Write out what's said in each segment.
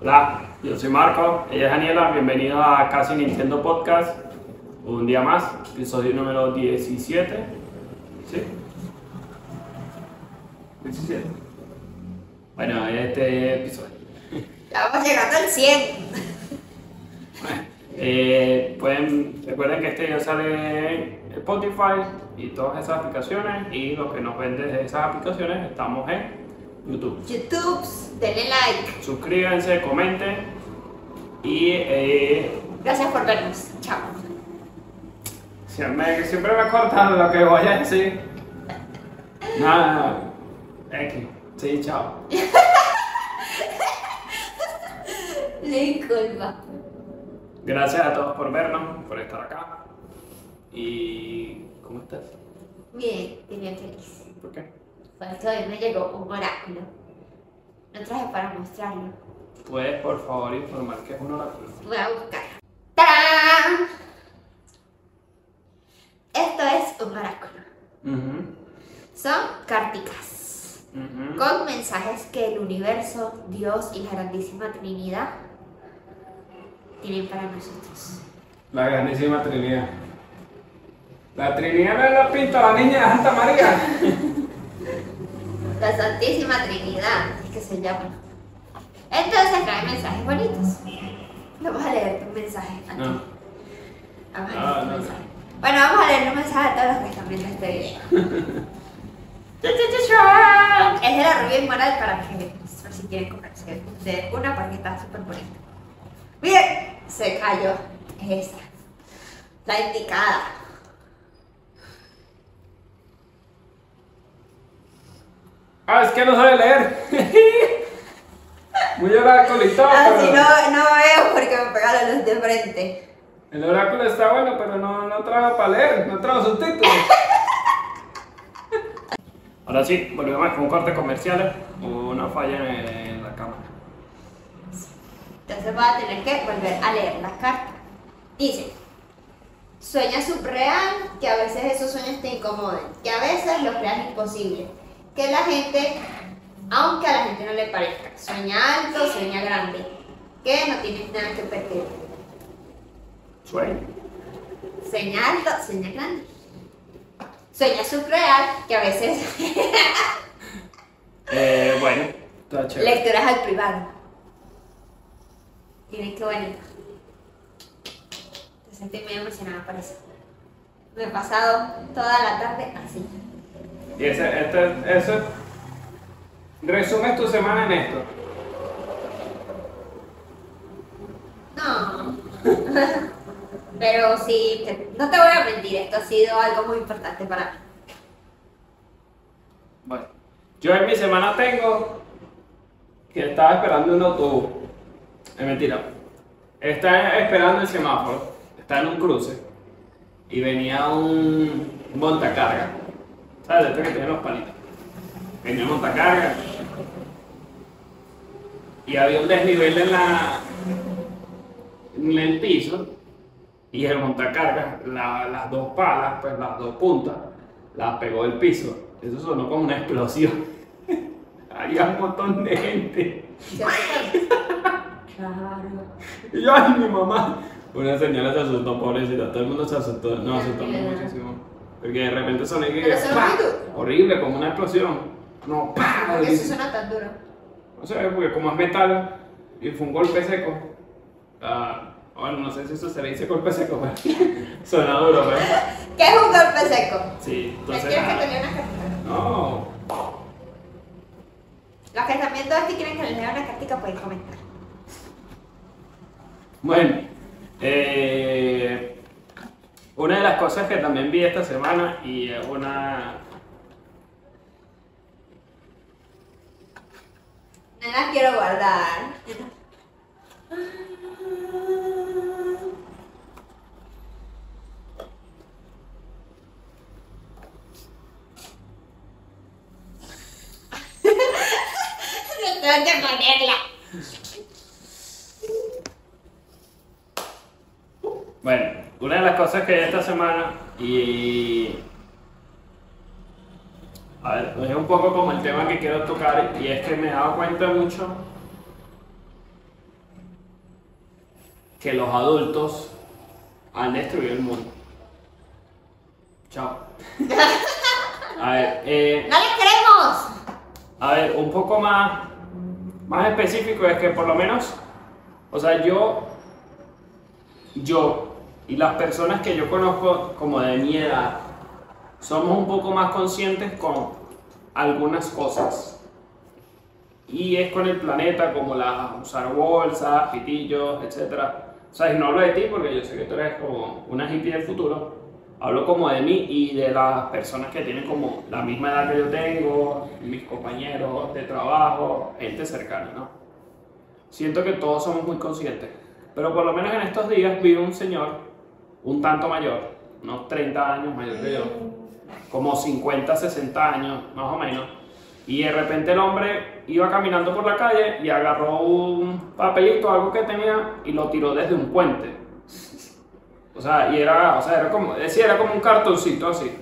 Hola, yo soy Marco, ella es Daniela, bienvenido a Casi Nintendo Podcast, un día más, episodio número 17, ¿sí? 17. Bueno, este episodio. Ya vamos llegando al 100. Eh, pueden, recuerden que este video sale Spotify y todas esas aplicaciones y los que nos ven desde esas aplicaciones estamos en YouTube. YouTube, denle like. Suscríbanse, comenten y eh, Gracias por vernos. Chao. siempre, siempre me cortan lo que voy a decir. Nada, X. Sí, chao. Disculpa. Gracias a todos por vernos, por estar acá. Y. ¿Cómo estás? Bien, bien feliz. ¿Por qué? Porque hoy me llegó un oráculo. Lo traje para mostrarlo. ¿Puedes, por favor, informar qué es un oráculo? Voy a buscar. ¡Tarán! Esto es un oráculo. Ujú, Son cárticas. ujú. Con mensajes que el universo, Dios y la Grandísima Trinidad tienen para nosotros. La grandísima Trinidad. La Trinidad es la pinta la niña de Santa María. La Santísima Trinidad, es que se llama. Entonces trae mensajes bonitos. Vamos a leer tu mensaje aquí. No. Vamos a leer tu no, mensaje. Bueno, vamos a leer los mensajes de todos los que están viendo este video. Es de la rubia inmoral para que, por si quieren comprarse de una porque está súper bonita. Miren, se cayó. Es esta. La indicada. Ah, es que no sabe leer. Muy oráculo y todo. Así pero- Ah, no, no veo porque me pega la luz de frente. El oráculo está bueno, pero no, no trajo para leer, no trajo subtítulos. Ahora sí, volvemos con un corte comercial. Hubo una falla en, en la cámara. Entonces voy a tener que volver a leer la carta. Dice, sueña subreal, que a veces esos sueños te incomoden, que a veces los creas imposible, que la gente, aunque a la gente no le parezca, sueña alto, sueña grande, que no tienes nada que perder. Sueño. Sueña alto, sueña grande. Sueña subreal, que a veces Eh, bueno, está chévere. lecturas al privado. Miren qué bonito. Entonces estoy muy emocionada por eso. Me he pasado toda la tarde así. Y ese, este, eso. Resumes tu semana en esto. No. Pero sí, te- no te voy a mentir, esto ha sido algo muy importante para mí. Bueno, yo en mi semana tengo que estaba esperando un autobús. Es mentira. Está esperando el semáforo. Está en un cruce. Y venía un montacarga. ¿Sabes? Este que tiene los palitos. Venía un montacarga. Y había un desnivel en la. en el piso. Y el montacarga, la- las dos palas, pues las dos puntas, las pegó el piso. Eso sonó como una explosión. Había un montón de gente. Claro. Y yo, ay, mi mamá. Una señora se asustó, pobrecita. Todo el mundo se asustó. No, asustamos muchísimo. Porque de repente sonó que. Pero sonó ¡pa! muy duro. Horrible, como una explosión. No, ¡pa! ¿Por qué eso suena tan duro? No sé, porque como es metal y fue un golpe seco. ah, bueno, no sé si eso se le dice golpe seco, pero suena duro, pero. ¿Qué es un golpe seco? Sí, ¿Me entonces. quieres que te lea una cartita? No. Los que están viendo y quieren que les lea una cartica pueden comentar. Bueno, eh, una de las cosas que también vi esta semana y es una. No las quiero guardar. No tengo que ponerla. Bueno, una de las cosas que esta semana y A ver, es un poco como el tema que quiero tocar y es que me he dado cuenta mucho que los adultos han destruido el mundo. Chao. A ver, eh, ¡No les queremos! a ver, un poco más, más específico es que por lo menos, o sea, yo, yo y las personas que yo conozco como de mi edad, somos un poco más conscientes con algunas cosas. Y es con el planeta, como la usar bolsas, pitillos, etc. O sea, no hablo de ti porque yo sé que tú eres como una hippie del futuro. Hablo como de mí y de las personas que tienen como la misma edad que yo tengo, mis compañeros de trabajo, gente cercana, ¿no? Siento que todos somos muy conscientes. Pero por lo menos en estos días vi un señor, un tanto mayor, unos 30 años mayor que yo, como 50, 60 años, más o menos. Y de repente el hombre iba caminando por la calle y agarró un papelito, algo que tenía, y lo tiró desde un puente. O sea, y era, o sea, era como, decía, era como un cartoncito así.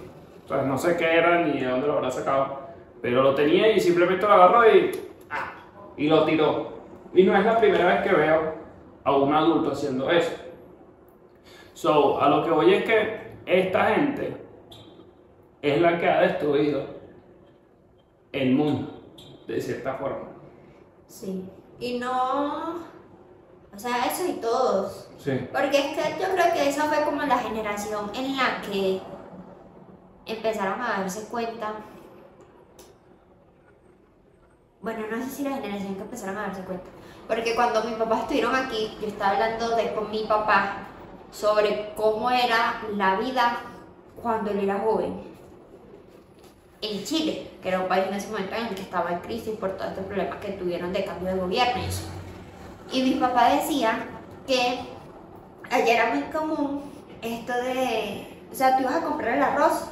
Sea, no sé qué era ni de dónde lo habrá sacado. Pero lo tenía y simplemente lo agarró y, ah, y lo tiró. Y no es la primera vez que veo a un adulto haciendo eso. So, a lo que voy es que esta gente es la que ha destruido el mundo, de cierta forma. Sí. Y no. O sea, eso y todos. Sí. Porque es que yo creo que esa fue como la generación en la que empezaron a darse cuenta. Bueno, no sé si la generación que empezaron a darse cuenta. Porque cuando mis papás estuvieron aquí, yo estaba hablando de, con mi papá sobre cómo era la vida cuando él era joven en Chile, que era un país en ese momento en el que estaba en crisis por todos estos problemas que tuvieron de cambio de gobierno y mi papá decía que allá era muy común esto de, o sea, tú ibas a comprar el arroz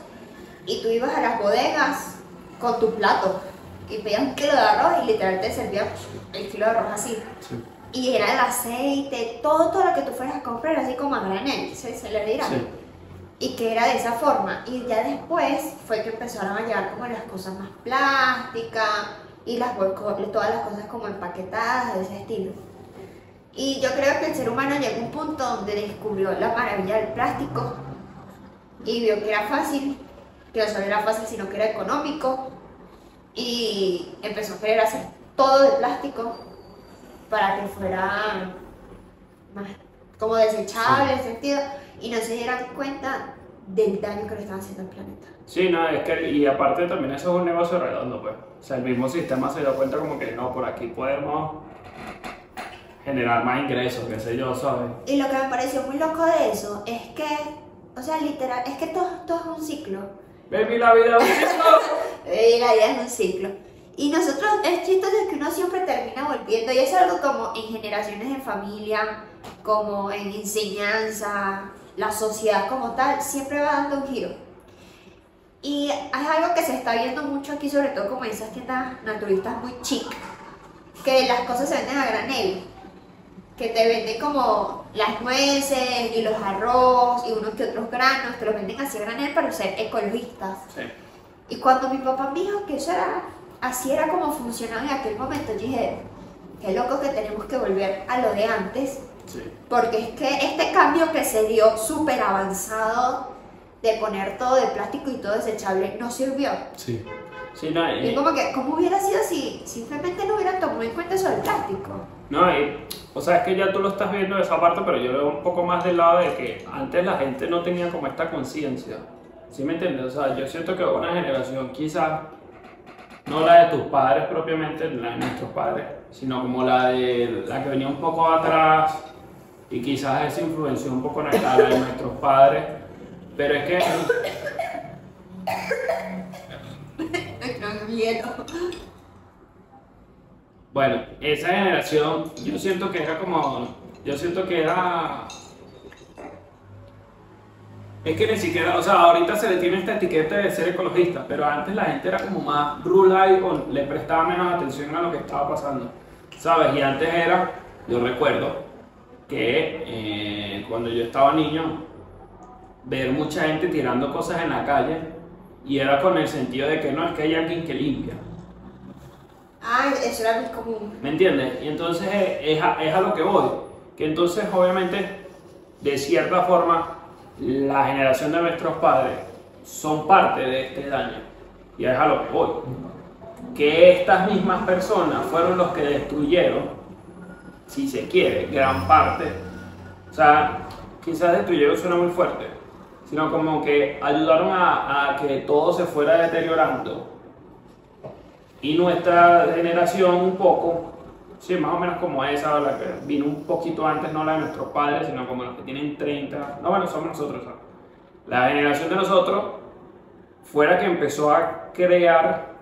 y tú ibas a las bodegas con tu plato y pedías un kilo de arroz y literal te servían el kilo de arroz así. Sí. Y era el aceite, todo, todo lo que tú fueras a comprar, así como a granel, se, se le dirá. Sí. Y que era de esa forma. Y ya después fue que empezaron a llevar como las cosas más plásticas y las todas las cosas como empaquetadas de ese estilo. Y yo creo que el ser humano llegó a un punto donde descubrió la maravilla del plástico y vio que era fácil, que no solo era fácil, sino que era económico. Y empezó a querer hacer todo de plástico para que fuera más como desechable, en sentido, y no se dieran cuenta del daño que le estaban haciendo al planeta. Sí, no, es que, y aparte también eso es un negocio redondo, pues. O sea, el mismo sistema se dio cuenta como que no, por aquí podemos generar más ingresos, qué sé yo, ¿sabes? Y lo que me pareció muy loco de eso es que, o sea, literal, es que todo, todo es un ciclo. Baby, la vida es un ciclo. Eh, la vida es un ciclo. Y nosotros, es chistoso que uno siempre termina volviendo, y es algo como en generaciones de familia, como en enseñanza, la sociedad como tal, siempre va dando un giro. Y es algo que se está viendo mucho aquí, sobre todo como en esas tiendas naturistas muy chic, que las cosas se venden a granel, que te venden como las nueces y los arroz y unos que otros granos, te los venden así a granel para ser ecologistas. Sí. Y cuando mi papá me dijo que eso era, así era como funcionaba en aquel momento, yo dije, qué loco que tenemos que volver a lo de antes, Sí. porque es que este cambio que se dio súper avanzado de poner todo de plástico y todo desechable no sirvió. Sí. Sí, no, y- Y como que, ¿cómo hubiera sido si simplemente no hubieran tomado en cuenta eso del plástico? No, y, o sea, es que ya tú lo estás viendo de esa parte, pero yo veo un poco más del lado de que antes la gente no tenía como esta conciencia. ¿Sí me entiendes? O sea, yo siento que una generación quizás, no la de tus padres propiamente, la de nuestros padres, sino como la de la que venía un poco atrás y quizás eso influenció un poco en la de nuestros padres. Pero es que. Bueno, esa generación, yo siento que era como, yo siento que era, es que ni siquiera, o sea, ahorita se le tiene esta etiqueta de ser ecologista, pero antes la gente era como más rural o le prestaba menos atención a lo que estaba pasando, ¿sabes? Y antes era, yo recuerdo que eh, cuando yo estaba niño, ver mucha gente tirando cosas en la calle Y era con el sentido de que no es que hay alguien que limpia. Ah, eso era muy común. ¿Me entiendes? Y entonces es a, es a lo que voy. Que entonces obviamente, de cierta forma, la generación de nuestros padres son parte de este daño. Y es a lo que voy. Que estas mismas personas fueron los que destruyeron, si se quiere, gran parte. O sea, quizás destruyeron suena muy fuerte, sino como que ayudaron a, a que todo se fuera deteriorando. Y nuestra generación un poco, sí, más o menos como esa, la que vino un poquito antes, no la de nuestros padres, sino como los que tienen 30, no, bueno, somos nosotros. ¿sabes? La generación de nosotros fuera que empezó a crear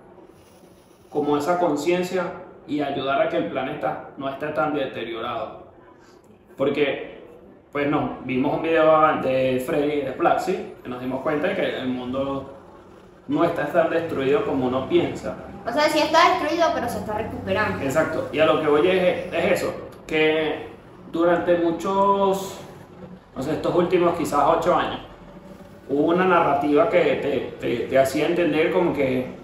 como esa conciencia y ayudar a que el planeta no esté tan deteriorado. Porque, pues no, vimos un video de Freddy de Plaxi, que nos dimos cuenta de que el mundo no está tan destruido como uno piensa. O sea, sí está destruido, pero se está recuperando. Exacto, y a lo que voy es, es eso, que durante muchos, no sé, estos últimos quizás ocho años, hubo una narrativa que te, te, te hacía entender como que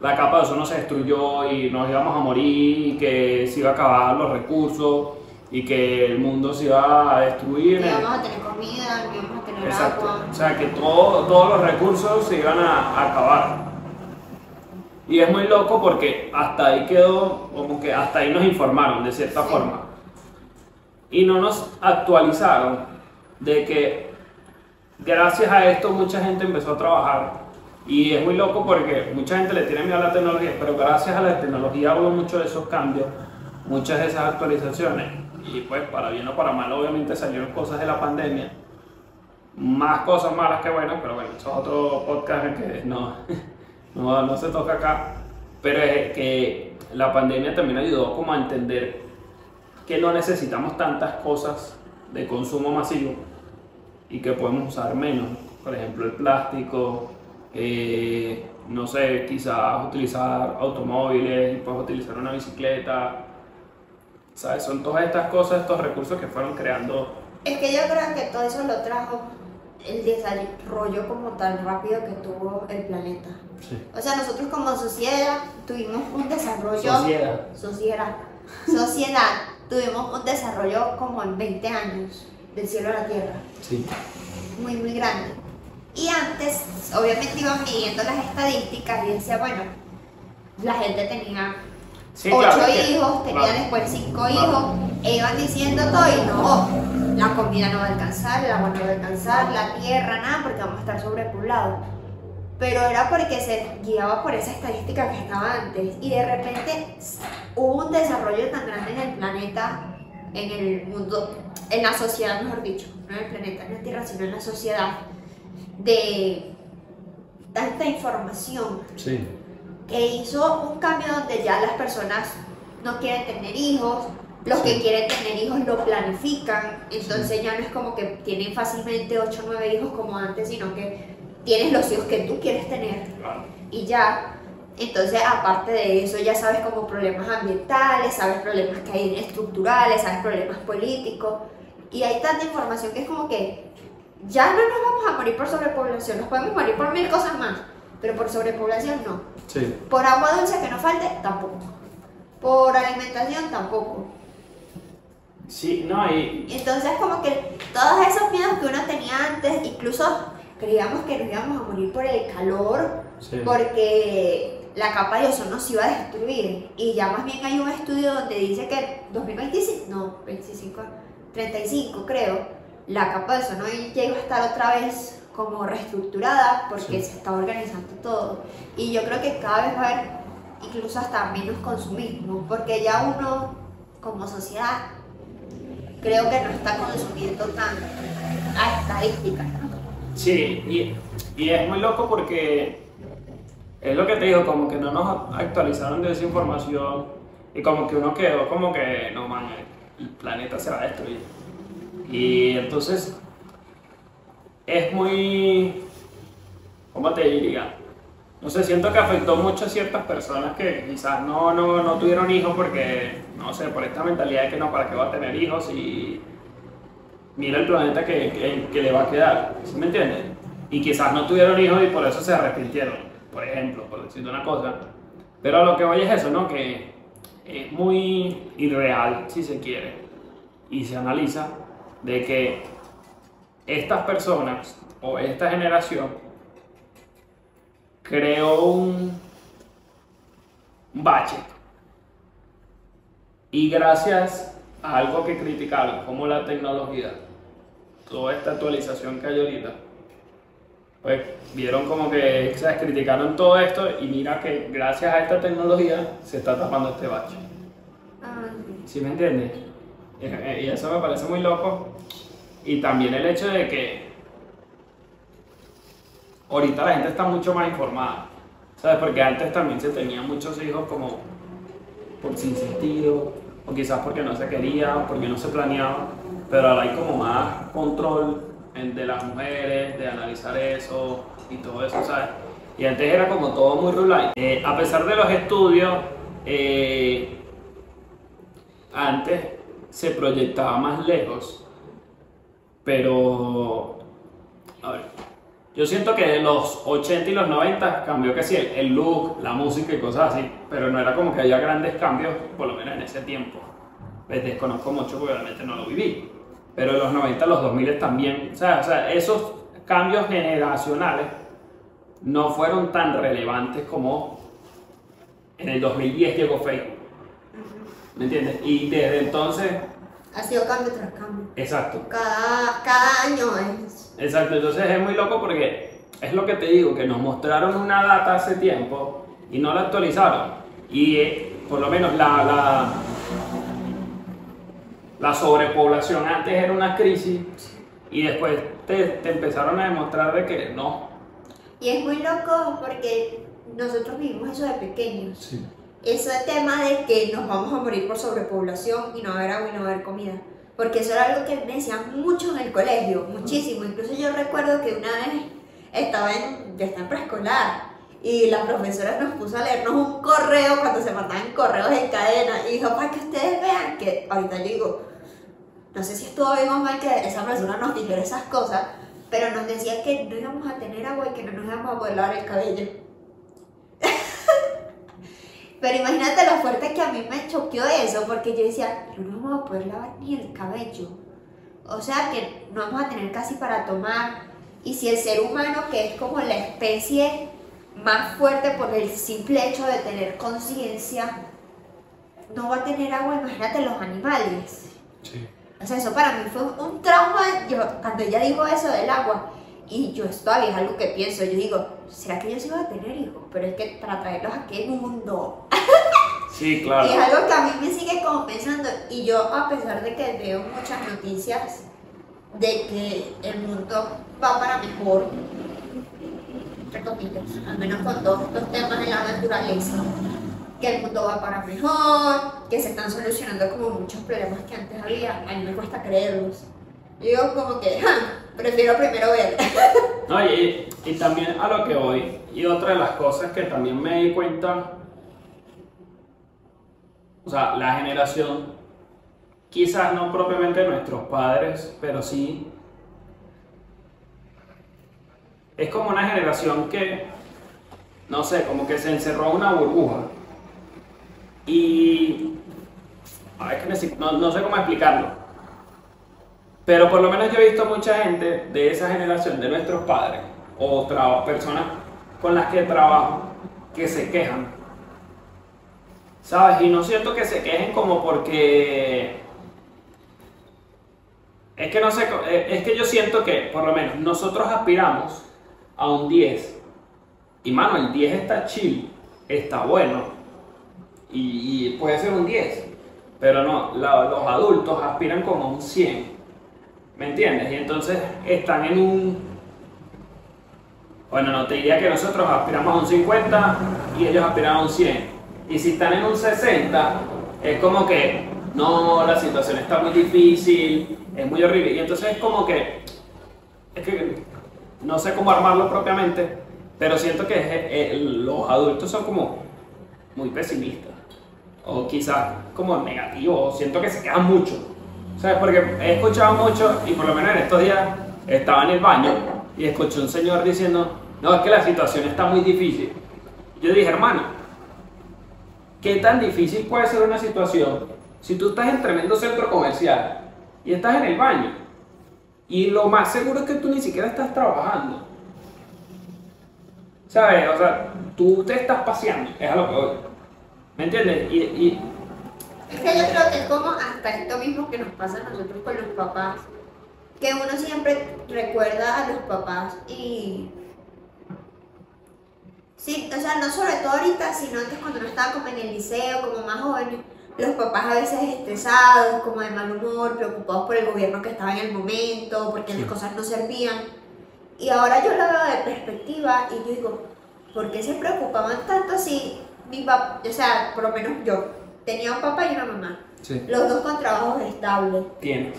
la capa de ozono se destruyó y nos íbamos a morir y que se iba a acabar los recursos y que el mundo se iba a destruir. No íbamos a tener comida, no íbamos a tener Exacto. agua. O sea que todo- todos los recursos se iban a, a acabar. Y es muy loco porque hasta ahí quedó, como que hasta ahí nos informaron de cierta Sí. forma. Y no nos actualizaron de que gracias a esto mucha gente empezó a trabajar. Y es muy loco porque mucha gente le tiene miedo a la tecnología, pero gracias a la tecnología hubo muchos de esos cambios, muchas de esas actualizaciones. Y pues para bien o para mal obviamente salieron cosas de la pandemia más cosas malas que buenas, pero bueno, eso es otro podcast que no, no, no se toca acá. Pero es que la pandemia también ayudó como a entender que no necesitamos tantas cosas de consumo masivo y que podemos usar menos. Por ejemplo, el plástico, eh, no sé, quizás utilizar automóviles, puedes utilizar una bicicleta. ¿Sabes? Son todas estas cosas, estos recursos que fueron creando. Es que yo creo que todo eso lo trajo el desarrollo como tan rápido que tuvo el planeta. O sea, nosotros como sociedad tuvimos un desarrollo... Sociedad. Sociedad. Sociedad. tuvimos un desarrollo como en 20 años, del cielo a la tierra. Sí. Muy, muy grande. Y antes, obviamente iban midiendo las estadísticas y decía, bueno, la gente tenía Sí, ocho claro, hijos, tenía claro. después cinco Claro. hijos, e iban diciendo todo y no, la comida no va a alcanzar, el agua no va a alcanzar, la tierra, nada, porque vamos a estar sobrepoblados. Pero era porque se guiaba por esa estadística que estaba antes y de repente hubo un desarrollo tan grande en el planeta, en el mundo, en la sociedad, mejor dicho, no en el planeta, no en la Tierra, sino en la sociedad, de tanta información Sí. que hizo un cambio donde ya las personas no quieren tener hijos, los Sí. que quieren tener hijos lo planifican, entonces ya no es como que tienen fácilmente 8 o 9 hijos como antes, sino que tienes los hijos que tú quieres tener Claro. y ya. Entonces, aparte de eso, ya sabes como problemas ambientales, sabes problemas que hay estructurales, sabes problemas políticos, y hay tanta información que es como que ya no nos vamos a morir por sobrepoblación, nos podemos morir por mil cosas más, pero por sobrepoblación no. Sí. Por agua dulce que nos falte, tampoco. Por alimentación, tampoco. Sí, no, y Entonces, como que todos esos miedos que uno tenía antes, incluso creíamos que nos íbamos a morir por el calor, Sí. porque la capa de ozono se iba a destruir. Y ya más bien hay un estudio donde dice que 2025, no, 25, 35 creo, la capa de ozono iba a estar otra vez como reestructurada porque Sí. se está organizando todo. Y yo creo que cada vez va a haber incluso hasta menos consumismo, porque ya uno como sociedad creo que no está consumiendo tan a estadísticas. Sí, y, y es muy loco porque es lo que te digo, como que no nos actualizaron de esa información y como que uno quedó como que, no man, el planeta se va a destruir. Y entonces es muy, ¿cómo te diría? No sé, siento que afectó mucho a ciertas personas que quizás no, no, no tuvieron hijos porque, no sé, por esta mentalidad de que no, ¿para qué va a tener hijos? Y mira el planeta que, que- le va a quedar, ¿sí me entiendes? y quizás no tuvieron hijos y por eso se arrepintieron, por ejemplo, por decirte una cosa. Pero a lo que voy es eso, ¿no? Que es muy irreal, si se quiere, y se analiza de que estas personas o esta generación creó un, un bache. Y gracias a algo que criticaron, como la tecnología, toda esta actualización que hay ahorita, pues vieron como que se criticaron todo esto y mira que gracias a esta tecnología se está tapando este bache. Ah, ¿Sí me entiendes? Y eso me parece muy loco. Y también el hecho de que ahorita la gente está mucho más informada. ¿Sabes? Porque antes también se tenían muchos hijos como por sin sentido, o quizás porque no se quería, porque no se planeaba. Pero ahora hay como más control de las mujeres, de analizar eso y todo eso, ¿sabes? Y antes era como todo muy rural. Eh, a pesar de los estudios, eh, antes se proyectaba más lejos, pero a ver, yo siento que en los 80 y los 90 cambió que sí, el, el look, la música y cosas así, pero no era como que haya grandes cambios, por lo menos en ese tiempo. Pues desconozco mucho porque obviamente no lo viví, pero en los 90, los 2000 también, o sea, o sea, esos cambios generacionales no fueron tan relevantes como en el 2010 llegó Facebook. ¿Me entiendes? Y desde entonces, Ha sido cambio tras cambio. exacto, Cada, cada año es. Exacto, entonces es muy loco porque es lo que te digo, que nos mostraron una data hace tiempo y no la actualizaron. Y eh, por lo menos la, la, la sobrepoblación antes era una crisis y después te, te empezaron a demostrar de que no. Y es muy loco porque nosotros vivimos eso de pequeños. Sí. Ese tema de que nos vamos a morir por sobrepoblación y no haber agua y no haber comida. Porque eso era algo que me decían mucho en el colegio, muchísimo. Incluso yo recuerdo que una vez estaba en, ya está en preescolar y la profesora nos puso a leernos un correo cuando se mandaban correos en cadena y dijo, para que ustedes vean que ahorita yo digo, no sé si estuvo bien o mal que esa persona nos dijera esas cosas, pero nos decía que no íbamos a tener agua y que no nos íbamos a poder el cabello. Pero imagínate lo fuerte que a mí me choqueó eso, porque yo decía, no vamos a poder lavar ni el cabello. O sea que no vamos a tener casi para tomar. Y si el ser humano, que es como la especie más fuerte por el simple hecho de tener conciencia, no va a tener agua, imagínate los animales. Sí. O sea, eso para mí fue un trauma. Yo, cuando ella dijo eso del agua, y yo esto todavía es algo que pienso, yo digo, ¿será que yo sí voy a tener hijos? Pero es que para traerlos a qué mundo. Sí, claro. Y es algo que a mí me sigue como pensando. Y yo, a pesar de que veo muchas noticias de que el mundo va para mejor, comillas, al menos con todos estos temas de la naturaleza, que el mundo va para mejor, que se están solucionando como muchos problemas que antes había, a mí me cuesta creerlos. Yo como que, "Ja, prefiero primero ver. No, y, y también a lo que voy, y otra de las cosas que también me di cuenta, o sea, la generación, quizás no propiamente nuestros padres, pero sí, es como una generación que, no sé, como que se encerró en una burbuja. Y, a ver, no, no sé cómo explicarlo. Pero por lo menos yo he visto mucha gente de esa generación, de nuestros padres, o personas con las que trabajo, que se quejan. ¿Sabes? Y no siento que se quejen como porque... Es que no sé, eh, es que yo siento que por lo menos nosotros aspiramos a un 10. Y mano, el 10 está chill, está bueno. Y, puede ser un 10. Pero no, los adultos aspiran como un 100. ¿Me entiendes? Y entonces están en un... Bueno, no te diría que nosotros aspiramos a un 50 y ellos aspiran a un 100. Y si están en un 60, es como que, no, la situación está muy difícil, es muy horrible. Y entonces es como que, es que no sé cómo armarlo propiamente, pero siento que es- eh, los adultos son como muy pesimistas. O quizás como negativos, siento que se quejan mucho. ¿Sabes? Porque he escuchado mucho y por lo menos en estos días estaba en el baño y escuché un señor diciendo, no, es que la situación está muy difícil. Yo dije, hermano, ¿qué tan difícil puede ser una situación si tú estás en tremendo centro comercial y estás en el baño? Y lo más seguro es que tú ni siquiera estás trabajando. ¿Sabes? O sea, tú te estás paseando, es a lo que voy. ¿Me entiendes? Y, y Es que yo creo que es como hasta esto mismo que nos pasa a nosotros con los papás, que uno siempre recuerda a los papás y... Sí, o sea, no sobre todo ahorita, sino antes cuando uno estaba como en el liceo, como más joven, los papás a veces estresados, como de mal humor, preocupados por el gobierno que estaba en el momento, porque las cosas no servían. Y ahora yo lo veo de perspectiva y yo digo, ¿por qué se preocupaban tanto si mi papá, o sea, por lo menos yo, tenía un papá y una mamá, Sí. los dos con trabajos estables? tienes.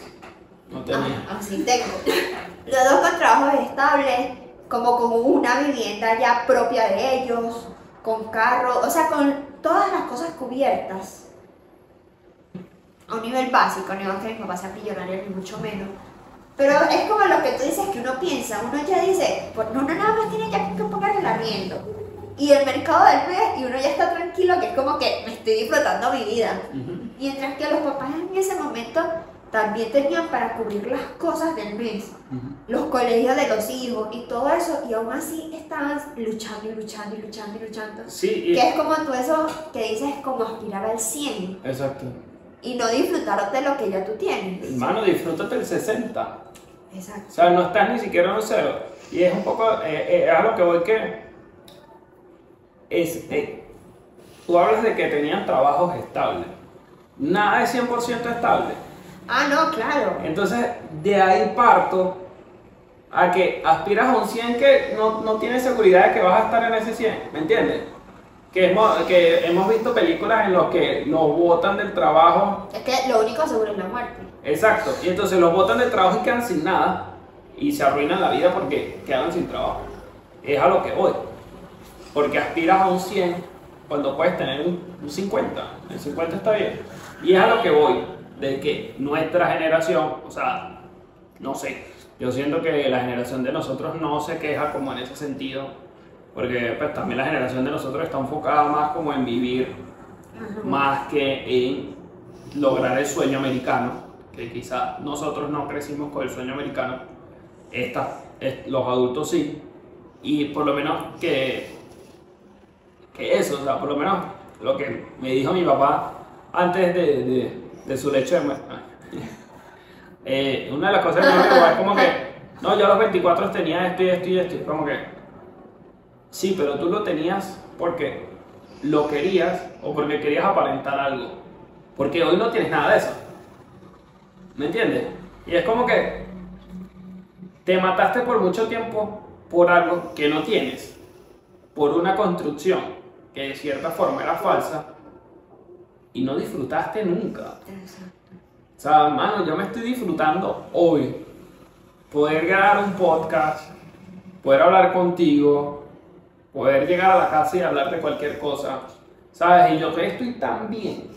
No tenía. Ah, así tengo. Los dos con trabajos estables, como con una vivienda ya propia de ellos, con carro, o sea, con todas las cosas cubiertas. A un nivel básico, no es que mi papá sea millonario ni mucho menos. Pero es como lo que tú dices que uno piensa, uno ya dice, pues no, uno nada más tiene ya que pagar el arriendo. Y el mercado del mes, y uno ya está tranquilo, que es como que me estoy disfrutando mi vida. Ujú. Mientras que los papás en ese momento también tenían para cubrir las cosas del mes, Ujú. los colegios de los hijos y todo eso, y aún así estaban luchando y luchando y luchando y luchando. Sí, y- Que es como tú eso que dices, como aspirar al 100 exacto. y no disfrutar de lo que ya tú tienes. Hermano, disfrútate el 60. Exacto. O sea, no estás ni siquiera en un cero. Y es un poco, eh, eh, a lo que voy que es, eh, tú hablas de que tenían trabajos estables. Nada es 100% estable. Ah, no, claro. Entonces, de ahí parto a que aspiras a un 100 que no, no tienes seguridad de que vas a estar en ese 100, ¿me entiendes? Que hemos, que hemos visto películas en las que los botan del trabajo Es que lo único seguro es la muerte. Exacto, y entonces los botan de trabajo y quedan sin nada y se arruinan la vida porque quedan sin trabajo. Es a lo que voy. Porque aspiras a un 100 cuando puedes tener un, un 50. El 50 está bien. Y es a lo que voy. De que nuestra generación, o sea, no sé, yo siento que la generación de nosotros no se queja como en ese sentido. Porque pues también la generación de nosotros está enfocada más como en vivir más que en lograr el sueño americano, que quizá nosotros no crecimos con el sueño americano, esta, es- los adultos sí, y por lo menos que, que eso, o sea, por lo menos lo que me dijo mi papá antes de, de- su lecho de muerte. Eh, una de las cosas que me dijo es como que, no, yo a los 24 tenía esto y esto y esto, como que, Sí, pero tú lo tenías porque lo querías o porque querías aparentar algo. Porque hoy no tienes nada de eso. ¿Me entiendes? Y es como que te mataste por mucho tiempo por algo que no tienes. Por una construcción que de cierta forma era falsa y no disfrutaste nunca. O sea, mano, yo me estoy disfrutando hoy. Poder grabar un podcast, poder hablar contigo, poder llegar a la casa y hablar de cualquier cosa. ¿Sabes? Y yo que estoy tan bien.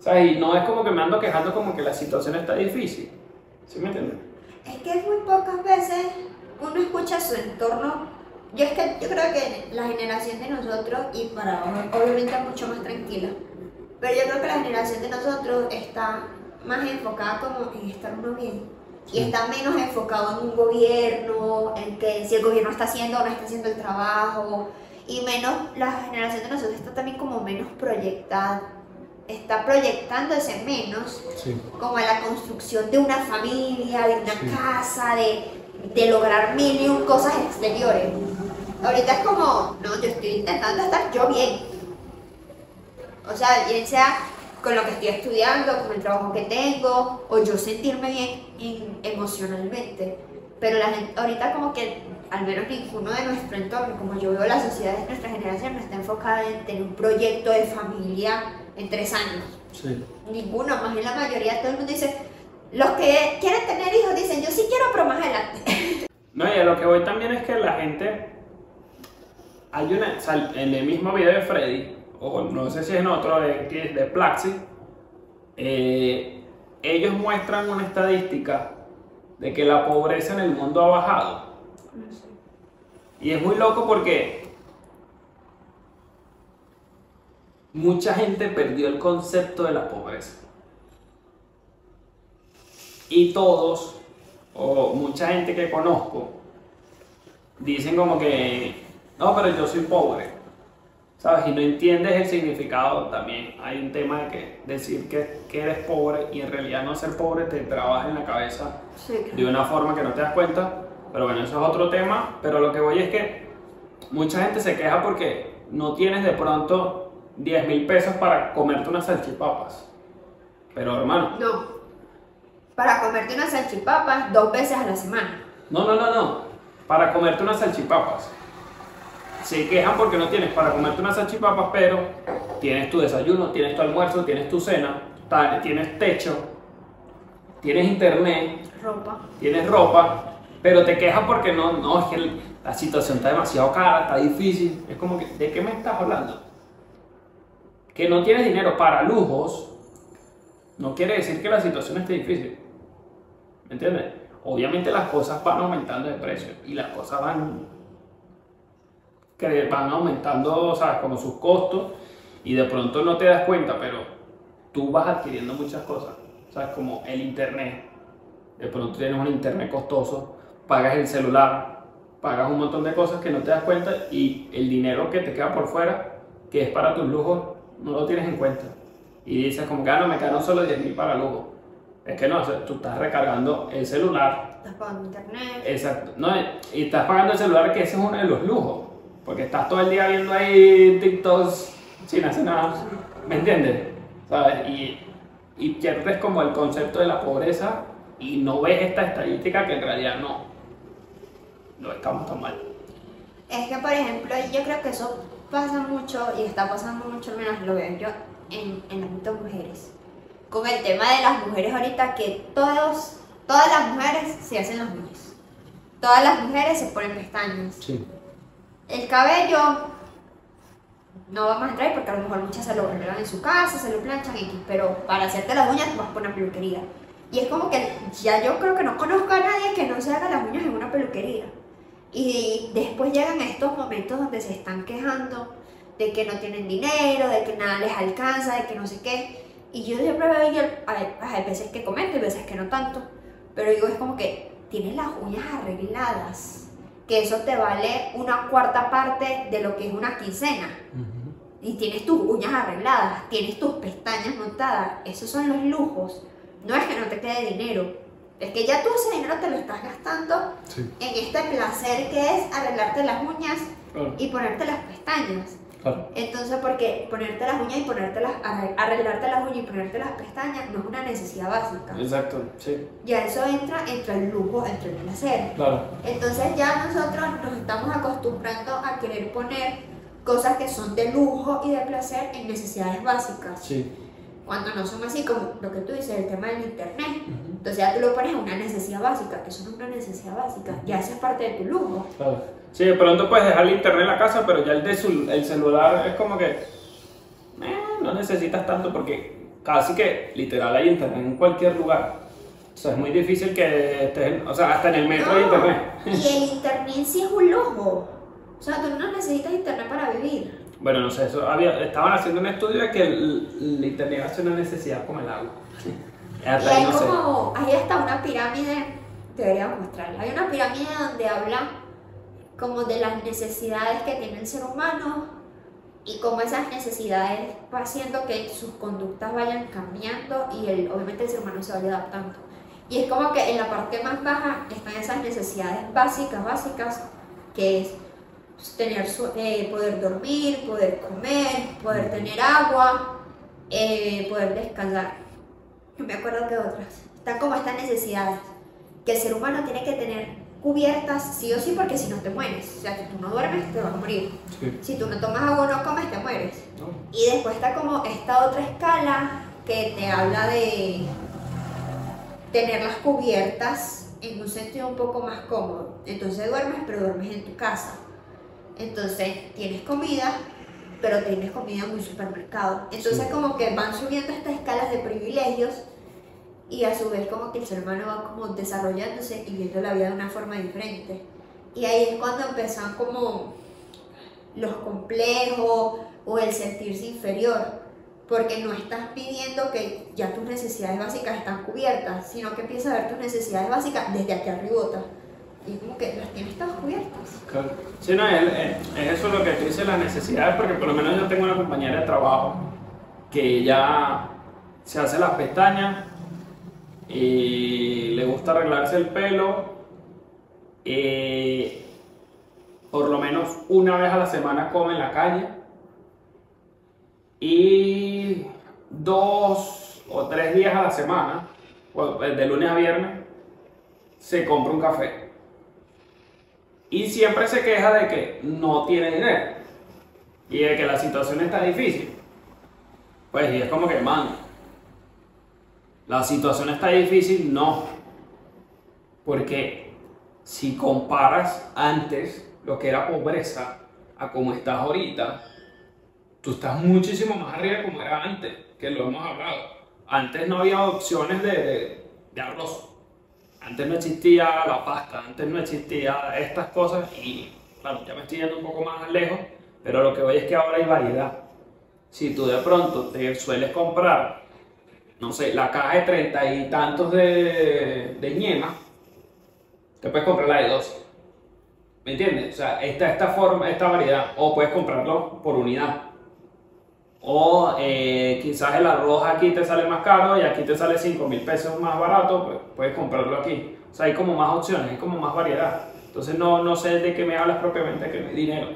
¿Sabes? Y no es como que me ando quejando como que la situación está difícil. ¿Sí me entiendes? Es que muy pocas veces uno escucha su entorno. Yo es que yo creo que la generación de nosotros, y para obviamente mucho más tranquila, pero yo creo que la generación de nosotros está más enfocada como en estar uno bien. Y está menos enfocado en un gobierno, en que si el gobierno está haciendo o no está haciendo el trabajo. Y menos, la generación de nosotros está también como menos proyectada. Está proyectándose menos Sí. como a la construcción de una familia, de una Sí. casa, de, de lograr mil y un cosas exteriores. Ahorita es como, no, yo estoy intentando estar yo bien. O sea, bien sea con lo que estoy estudiando, con el trabajo que tengo, o yo sentirme bien emocionalmente. Pero la gente, ahorita como que al menos ninguno de nuestro entorno, como yo veo la sociedad de nuestra generación, no está enfocada en tener un proyecto de familia en tres años Sí. ninguno, más bien la mayoría, todo el mundo dice, los que quieren tener hijos dicen, yo sí quiero, pero más adelante. No, y a lo que voy también es que la gente. Hay una. o sea, en el mismo video de Freddy, o no sé si es en otro, de, de Plaxi, eh, ellos muestran una estadística de que la pobreza en el mundo ha bajado. Y es muy loco porque mucha gente perdió el concepto de la pobreza. Y todos, o mucha gente que conozco, dicen como que, no, pero yo soy pobre. ¿Sabes? Y no entiendes el significado también. Hay un tema de que decir que, que eres pobre y en realidad no ser pobre te trabaja en la cabeza Sí, de una forma que no te das cuenta. Pero bueno, eso es otro tema. Pero lo que voy es que mucha gente se queja porque no tienes de pronto 10 mil pesos para comerte unas salchipapas. Pero hermano, No. Para comerte unas salchipapas dos veces a la semana. no, no, no, no. Para comerte unas salchipapas. Se quejan porque no tienes para comerte unas salchipapas, pero tienes tu desayuno, tienes tu almuerzo, tienes tu cena, tienes techo, tienes internet, Ropa. tienes ropa, pero te quejas porque no, no, es que la situación está demasiado cara, está difícil. Es como que, ¿de qué me estás hablando? Que no tienes dinero para lujos, no quiere decir que la situación esté difícil. ¿Me entiendes? Obviamente las cosas van aumentando de precio y las cosas van, que van aumentando, ¿sabes? Como sus costos y de pronto no te das cuenta, pero tú vas adquiriendo muchas cosas, ¿sabes? Como el internet, de pronto tienes un internet costoso, pagas el celular, pagas un montón de cosas que no te das cuenta y el dinero que te queda por fuera, que es para tus lujos, no lo tienes en cuenta. Y dices como que, ah, no, me quedan solo 10 mil para lujo. Es que no, o sea, tú estás recargando el celular, Estás pagando internet. exacto, no, y estás pagando el celular que ese es uno de los lujos, porque estás todo el día viendo ahí TikToks sin hacer nada, ¿me entiendes? ¿Sabes? Y, y pierdes como el concepto de la pobreza y no ves esta estadística que en realidad no, no estamos tan mal. Es que, por ejemplo, yo creo que eso pasa mucho y está pasando mucho, menos lo veo yo, en, en mujeres. Con el tema de las mujeres ahorita, que todos, todas las mujeres se hacen las uñas. Todas las mujeres se ponen pestañas. Sí. El cabello, no vamos a entrar porque a lo mejor muchas se lo arreglan en su casa, se lo planchan, pero para hacerte las uñas vas por una peluquería. Y es como que ya yo creo que no conozco a nadie que no se haga las uñas en una peluquería. Y después llegan estos momentos donde se están quejando de que no tienen dinero, de que nada les alcanza, de que no sé qué. Y yo siempre veo, yo, hay, hay veces que comento y veces que no tanto, pero digo, es como que tienes las uñas arregladas, que eso te vale una cuarta parte de lo que es una quincena. Y tienes tus uñas arregladas, tienes tus pestañas montadas, esos son los lujos. No es que no te quede dinero, es que ya tú ese dinero te lo estás gastando Sí, en este placer que es arreglarte las uñas claro, y ponerte las pestañas. Claro. Entonces, porque ponerte las uñas y ponerte las, arre- arreglarte las uñas y ponerte las pestañas no es una necesidad básica. Exacto, sí, Ya eso entra entre el lujo, entre el placer. claro. Entonces ya nosotros nos estamos acostumbrando a querer poner cosas que son de lujo y de placer en necesidades básicas. Sí. Cuando no son así como lo que tú dices, el tema del internet. Entonces ya tú lo pones en una necesidad básica. Eso no es una necesidad básica. Ya eso es parte de tu lujo. Claro. Sí, de pronto puedes dejar el internet en la casa, pero ya el, de su- el celular es como que eh, no necesitas tanto porque casi que literal hay internet en cualquier lugar. O sea, es muy difícil que estés, o sea, hasta en el metro hay No, internet. Y el internet sí es un lujo. O sea, tú no necesitas internet para vivir. Bueno, no sé, eso había, estaban haciendo un estudio de que el, el internet hace una necesidad como el agua. Y hay no sé. como, hay hasta una pirámide, deberíamos mostrarla, hay una pirámide donde habla como de las necesidades que tiene el ser humano y cómo esas necesidades va haciendo que sus conductas vayan cambiando y el, obviamente el ser humano se vaya adaptando. Y es como que en la parte más baja están esas necesidades básicas, básicas, que es tener su- eh, poder dormir, poder comer, poder tener agua, eh, poder descansar. No me acuerdo qué otras. Están como estas necesidades que el ser humano tiene que tener cubiertas sí o sí porque si no te mueres. O sea, si tú no duermes te vas a morir. Sí. Si tú no tomas agua o no comes te mueres. ¿no? Y después está como esta otra escala que te habla de tenerlas cubiertas en un sentido un poco más cómodo. Entonces duermes, pero duermes en tu casa. Entonces tienes comida, pero tienes comida en un supermercado. Entonces Sí. como que van subiendo estas escalas de privilegios y a su vez como que el ser humano va como desarrollándose y viendo la vida de una forma diferente. Y ahí es cuando empiezan como los complejos o el sentirse inferior. Porque no estás pidiendo que ya tus necesidades básicas están cubiertas, sino que empiezas a ver tus necesidades básicas desde aquí arribota. Y como que las tienes todas cubiertas. Claro. Sí, no, es, es- es eso lo que tú dices, las necesidades, porque por lo menos yo tengo una compañera de trabajo que ella se hace las pestañas y le gusta arreglarse el pelo. eh, por lo menos una vez a la semana come en la calle y dos o tres días a la semana, o de lunes a viernes, se compra un café. Y siempre se queja de que no tiene dinero y de que la situación está difícil. Pues y es como que, man, la situación está difícil, no. Porque si comparas antes lo que era pobreza a como estás ahorita, tú estás muchísimo más arriba como era antes, que lo hemos hablado. Antes no había opciones de, de, de arroz. Antes no existía la pasta, antes no existía estas cosas y claro, ya me estoy yendo un poco más lejos, pero lo que voy es que ahora hay variedad. Si tú de pronto te sueles comprar, no sé, la caja de treinta y tantos de, de ñema, te puedes comprar la de 12. ¿Me entiendes? O sea, esta, esta forma, esta variedad, o puedes comprarlo por unidad. O eh, quizás el arroz aquí te sale más caro y aquí te sale 5 mil pesos más barato, pues puedes comprarlo aquí. O sea, hay como más opciones, hay como más variedad. Entonces no, no sé de qué me hablas propiamente, que no hay dinero.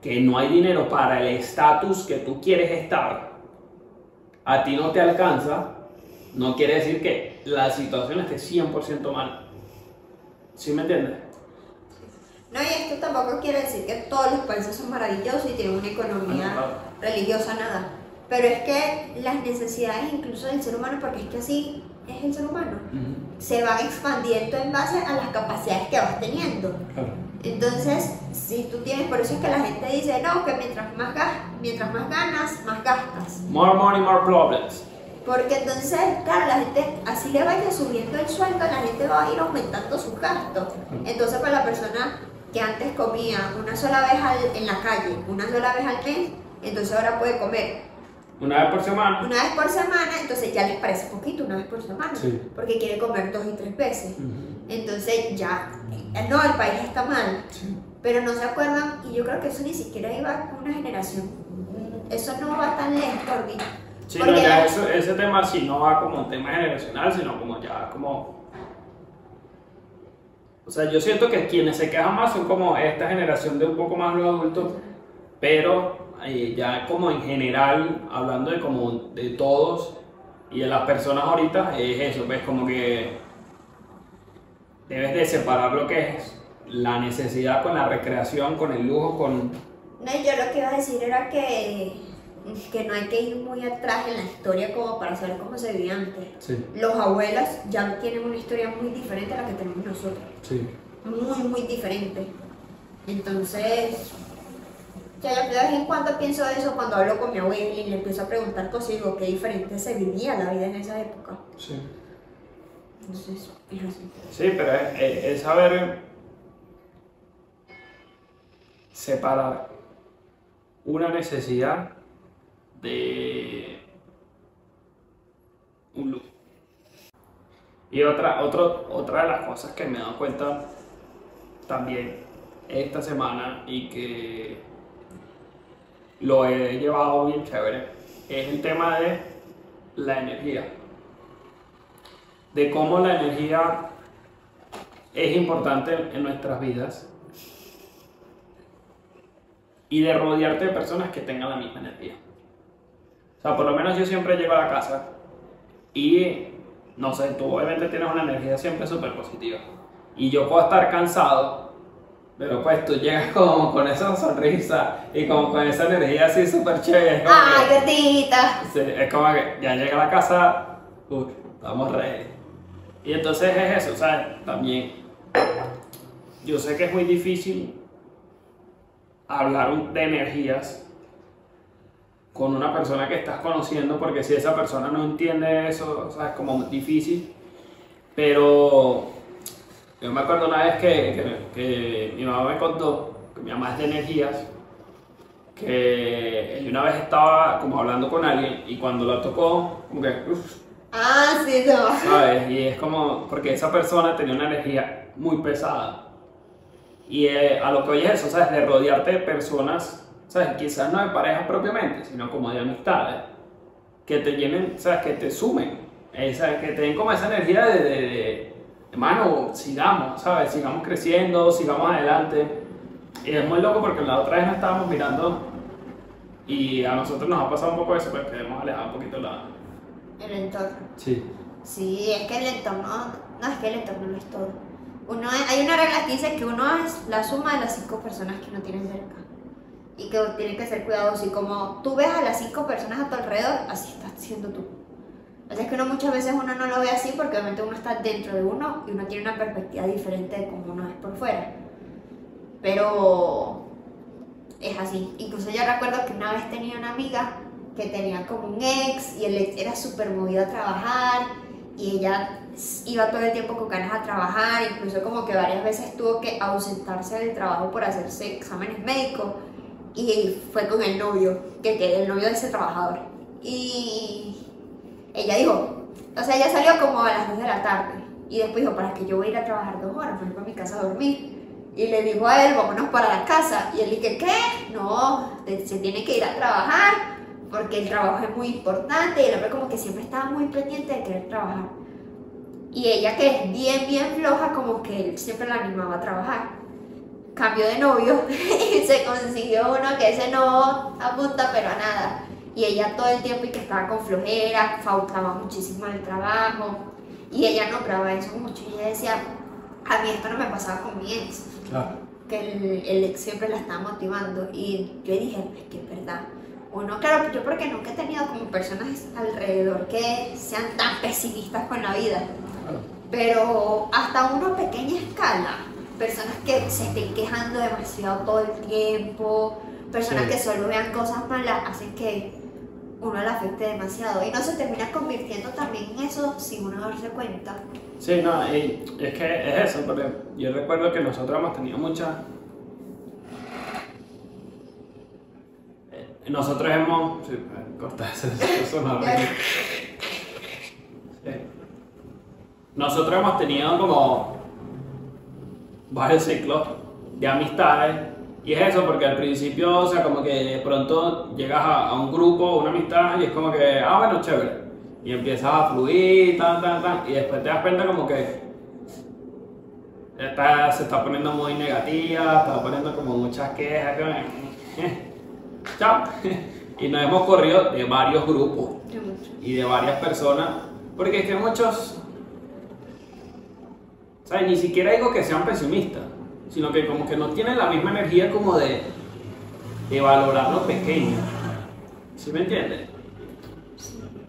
Que no hay dinero para el estatus que tú quieres estar, a ti no te alcanza, no quiere decir que la situación esté 100% mal. ¿Sí me entiendes? No, y esto tampoco quiere decir que todos los países son maravillosos y tienen una economía claro. religiosa, nada. Pero es que las necesidades incluso del ser humano, porque es que así es el ser humano, se van expandiendo en base a las capacidades que vas teniendo. Claro. Entonces, si tú tienes, por eso es que la gente dice, no, que mientras más, gas, mientras más ganas, más gastas. More money, more problems. Porque entonces, claro, la gente, así le vaya subiendo el sueldo, la gente va a ir aumentando sus gastos. Entonces, para la persona que antes comía una sola vez al- en la calle, una sola vez al mes, entonces ahora puede comer Una vez por semana. una vez por semana, entonces ya les parece poquito una vez por semana, Sí. porque quiere comer dos y tres veces. Ujú. Entonces ya, eh, no, el país está mal, Sí. pero no se acuerdan, y yo creo que eso ni siquiera iba con una generación. Eso no va tan lejos, Corby. Sí, no, ya eso- ese tema sí no va como un tema generacional, sino como ya como... O sea, yo siento que quienes se quejan más son como esta generación de un poco más los adultos, pero eh, ya como en general, hablando de como de todos y de las personas ahorita, es eso, pues como que debes de separar lo que es la necesidad con la recreación, con el lujo, con... No, yo lo que iba a decir era que, que no hay que ir muy atrás en la historia como para saber cómo se vivía antes. Sí, Los abuelos ya tienen una historia muy diferente a la que tenemos nosotros. sí. Muy, muy diferente. Entonces, yo de vez en cuando pienso eso cuando hablo con mi abuela y le empiezo a preguntar cosas y digo qué diferente se vivía la vida en esa época. sí. Entonces, es así. Sí, pero es, es- es saber separar una necesidad de un lujo. Y otra, otro- otra de las cosas que me he dado cuenta también esta semana y que lo he llevado bien chévere es el tema de la energía de cómo la energía es importante en nuestras vidas y de rodearte de personas que tengan la misma energía. O sea, por lo menos yo siempre llego a la casa y, no sé, tú obviamente tienes una energía siempre súper positiva. Y yo puedo estar cansado, pero pues tú llegas como con esa sonrisa y como con esa energía así súper chévere. ¡Ay, gatita! Sí, es como que ya llega a la casa, estamos ready. Y entonces es eso, ¿sabes? También, yo sé que es muy difícil hablar de energías con una persona que estás conociendo, porque si esa persona no entiende eso, o sea, es como difícil. Pero Yo me acuerdo una vez que, que- que mi mamá me contó, que mi mamá es de energías, que ella una vez estaba como hablando con alguien y cuando la tocó, como que, uff, Ah, sí, no. ¿sabes? Y es como, porque esa persona tenía una energía muy pesada. Y eh, a lo que oye es eso, ¿sabes? De rodearte de personas, ¿sabes? Quizás no de pareja propiamente, sino como de amistades, que te llenen, ¿sabes? Que te sumen, esa, que te den como esa energía de, de, de, hermano, sigamos, ¿sabes? Sigamos creciendo, sigamos adelante. Y es muy loco porque la otra vez nos estábamos mirando y a nosotros nos ha pasado un poco eso, porque hemos alejado un poquito la... El entorno. Sí. Sí, es que el entorno, no es que el entorno no es todo. Uno es- hay una regla que dice que uno es la suma de las cinco personas que uno tiene cerca. Y que tiene que ser cuidadoso. Y como tú ves a las cinco personas a tu alrededor, así estás siendo tú. O sea, es que uno muchas veces uno no lo ve así porque obviamente uno está dentro de uno y uno tiene una perspectiva diferente de cómo uno es por fuera. Pero es así. Incluso yo recuerdo que una vez tenía una amiga que tenía como un ex y el ex era súper movido a trabajar y ella iba todo el tiempo con ganas a trabajar, incluso como que varias veces tuvo que ausentarse del trabajo por hacerse exámenes médicos y fue con el novio, que, que el novio de ese trabajador. Y ella dijo, o sea, ella salió como a las 2 de la tarde y después dijo, para que yo voy a ir a trabajar dos horas, me voy a mi casa a dormir. Y le dijo a él, vámonos para la casa. Y él dije, ¿qué? No, se tiene que ir a trabajar porque el trabajo es muy importante. Y el hombre como que siempre estaba muy pendiente de querer trabajar. Y ella que es bien, bien floja, como que él siempre la animaba a trabajar. Cambió de novio y se consiguió uno que ese no apunta pero a nada. Y ella todo el tiempo y que estaba con flojera, faltaba muchísimo en el trabajo. Y ella nombraba eso mucho. Y ella decía, a mí esto no me pasaba con mi ex Claro. que el, el ex siempre la estaba motivando y yo dije, es que es verdad. Uno, claro, yo porque nunca he tenido como personas alrededor que sean tan pesimistas con la vida, Claro. pero hasta una pequeña escala, personas que se estén quejando demasiado todo el tiempo, personas Sí. que solo vean cosas malas, hacen que uno la afecte demasiado y no se termina convirtiendo también en eso sin uno darse cuenta. Sí, no, y es que es eso, porque yo recuerdo que nosotros hemos tenido muchas... eh, Nosotros hemos... Sí, corta eso, eso no. Sí. Nosotros hemos tenido como varios ciclos de amistades y es eso porque al principio, o sea, como que de pronto llegas a, a un grupo, una amistad y es como que, ah, bueno, chévere. Y empiezas a fluir, tan, tan, tan, y después te das cuenta como que esta se está poniendo muy negativa, está poniendo como muchas quejas, chao. Y nos hemos corrido de varios grupos y de varias personas, porque es que muchos, ¿sabes? Ni siquiera digo que sean pesimistas, sino que como que no tienen la misma energía como de, de valorar lo pequeño. ¿Sí me entiendes?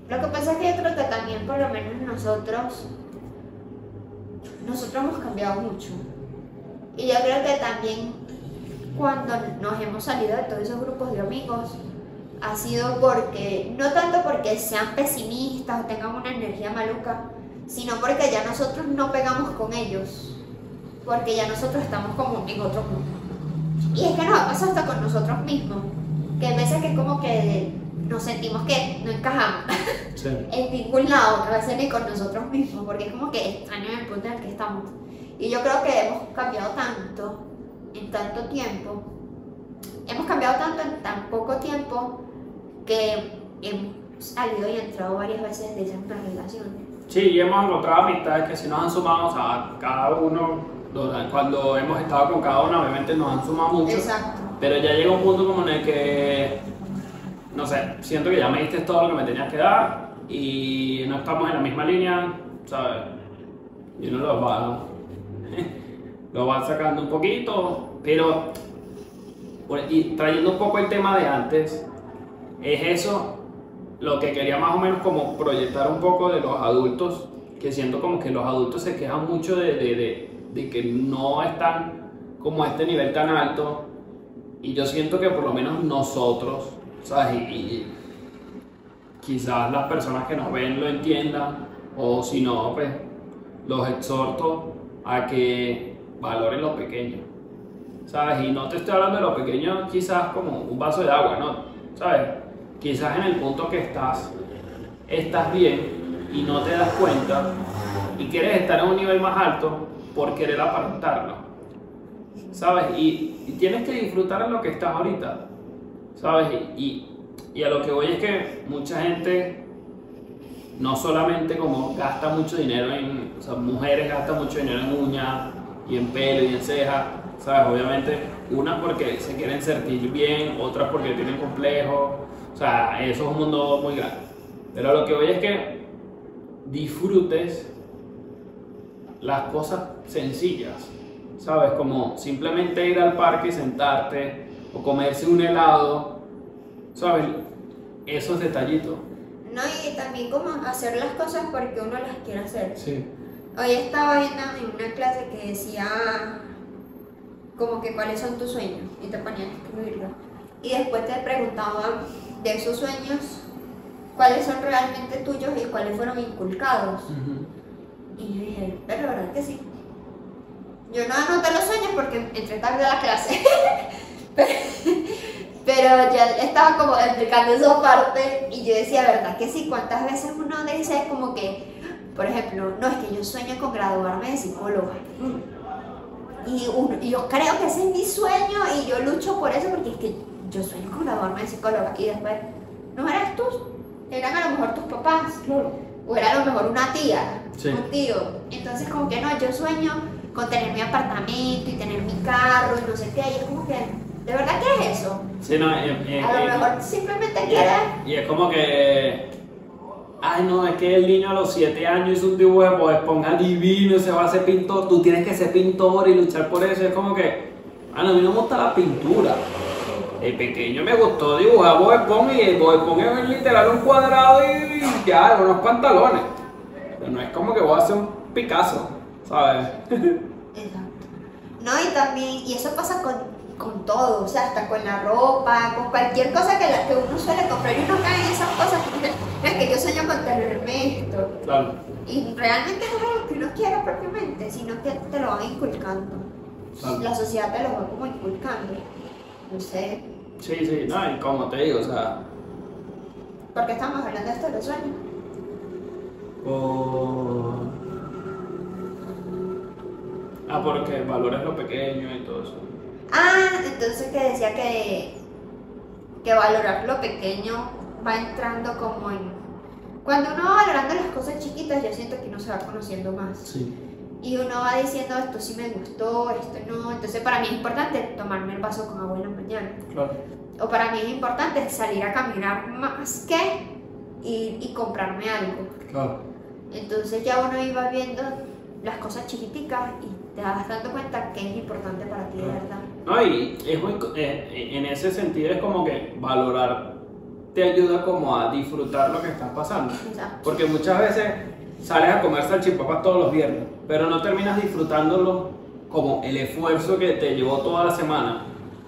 Lo que pasa es que yo creo que también, por lo menos nosotros, nosotros hemos cambiado mucho. Y yo creo que también cuando nos hemos salido de todos esos grupos de amigos, ha sido porque, no tanto porque sean pesimistas o tengan una energía maluca, sino porque ya nosotros no pegamos con ellos. Porque ya nosotros estamos como en otro mundo. Y es que nos ha pasado hasta con nosotros mismos. Que hay veces que como que nos sentimos que no encajamos Sí. en ningún lado, a veces ni con nosotros mismos, porque es como que extraño el punto en el que estamos. Y yo creo que hemos cambiado tanto en tanto tiempo, hemos cambiado tanto en tan poco tiempo que hemos salido y entrado varias veces de esas relaciones. Sí, y hemos encontrado amistades que sí nos han sumado, o sea, cada uno, cuando hemos estado con cada uno, obviamente nos han sumado mucho. Exacto. Pero ya llega un punto como en el que, no sé, siento que ya me diste todo lo que me tenías que dar y no estamos en la misma línea, ¿sabes? Y uno lo va, lo va sacando un poquito, pero, y trayendo un poco el tema de antes, es eso lo que quería más o menos como proyectar un poco de los adultos, que siento como que los adultos se quejan mucho de, de, de, de que no están como a este nivel tan alto y yo siento que por lo menos nosotros, ¿sabes? Y, quizás las personas que nos ven lo entiendan, o si no, pues los exhorto a que valoren lo pequeño, ¿sabes? Y no te estoy hablando de lo pequeño quizás como un vaso de agua, ¿no? ¿Sabes? Quizás en el punto que estás, estás bien y no te das cuenta y quieres estar a un nivel más alto por querer aparentarlo, ¿sabes? Y, tienes que disfrutar en lo que estás ahorita, ¿sabes? Y, y a lo que voy es que mucha gente no solamente como gasta mucho dinero en, o sea, mujeres gastan mucho dinero en uñas y en pelo y en cejas, ¿sabes? Obviamente, unas porque se quieren sentir bien, otras porque tienen complejos, o sea, eso es un mundo muy grande. Pero a lo que voy es que disfrutes las cosas sencillas, ¿sabes? Como simplemente ir al parque y sentarte, o comerse un helado, ¿sabes? Esos detallitos. No, y también como hacer las cosas porque uno las quiere hacer. Sí. Hoy estaba viendo en una clase que decía como que cuáles son tus sueños y te ponían a escribirlo. Y después te preguntaban de esos sueños cuáles son realmente tuyos y cuáles fueron inculcados. Dije, que sí. Yo no anoté los sueños porque entré tarde a la clase. pero ya estaba como explicando esa parte y yo decía, ¿verdad que sí? ¿Cuántas veces uno dice como que, por ejemplo, no es que yo sueño con graduarme de psicóloga? Y, uno- y yo creo que ese es mi sueño y yo lucho por eso porque es que yo sueño con graduarme de psicóloga y después, no eras tú, eran a lo mejor tus papás. O era a lo mejor una tía, Sí. un tío. Entonces como que no, yo sueño con tener mi apartamento y tener mi carro y no sé qué. Y es como que, ¿de verdad quieres eso? Sí, no, y- y- A lo y- mejor simplemente quieres... y es como que. Ay, no, es que el niño a los 7 años hizo un dibujo de Esponja divino y se va a ser pintor. Tú tienes que ser pintor y luchar por eso. Es como que. Ah, no, a mí no me gusta la pintura. De pequeño me gustó dibujar Bob Esponja y el Bob Esponja es literal un cuadrado y, y ya, unos pantalones. Pero no es como que voy a hacer un Picasso, ¿sabes? Exacto. No, y también, y eso pasa con, con todo, o sea, hasta con la ropa, con cualquier cosa que, la, que uno suele comprar y uno cae en esas cosas. No es que yo sueño con tenerme esto. Claro. Y realmente no es algo que uno quiera propiamente, sino que te lo van inculcando. Claro. La sociedad te lo va como inculcando. No sé, Sí, sí, no, y como te digo, o sea. ¿por qué estamos hablando de esto de los sueños? O... Ah, porque valores lo pequeño y todo eso. Ah, entonces que decía que, que valorar lo pequeño va entrando como en... Cuando uno va valorando las cosas chiquitas, yo siento que uno se va conociendo más. Sí. Y uno va diciendo, esto sí me gustó, esto no. Entonces para mí es importante tomarme el vaso con agua en la mañana. Claro. O para mí es importante salir a caminar más que ir y comprarme algo. Claro. Entonces ya uno iba viendo las cosas chiquiticas y te vas dando cuenta que es importante para ti de verdad. No, y es muy co- eh, en ese sentido es como que valorar te ayuda como a disfrutar lo que estás pasando. Exacto. Porque muchas veces sales a comer salchipapas todos los viernes, pero no terminas disfrutándolo como el esfuerzo que te llevó toda la semana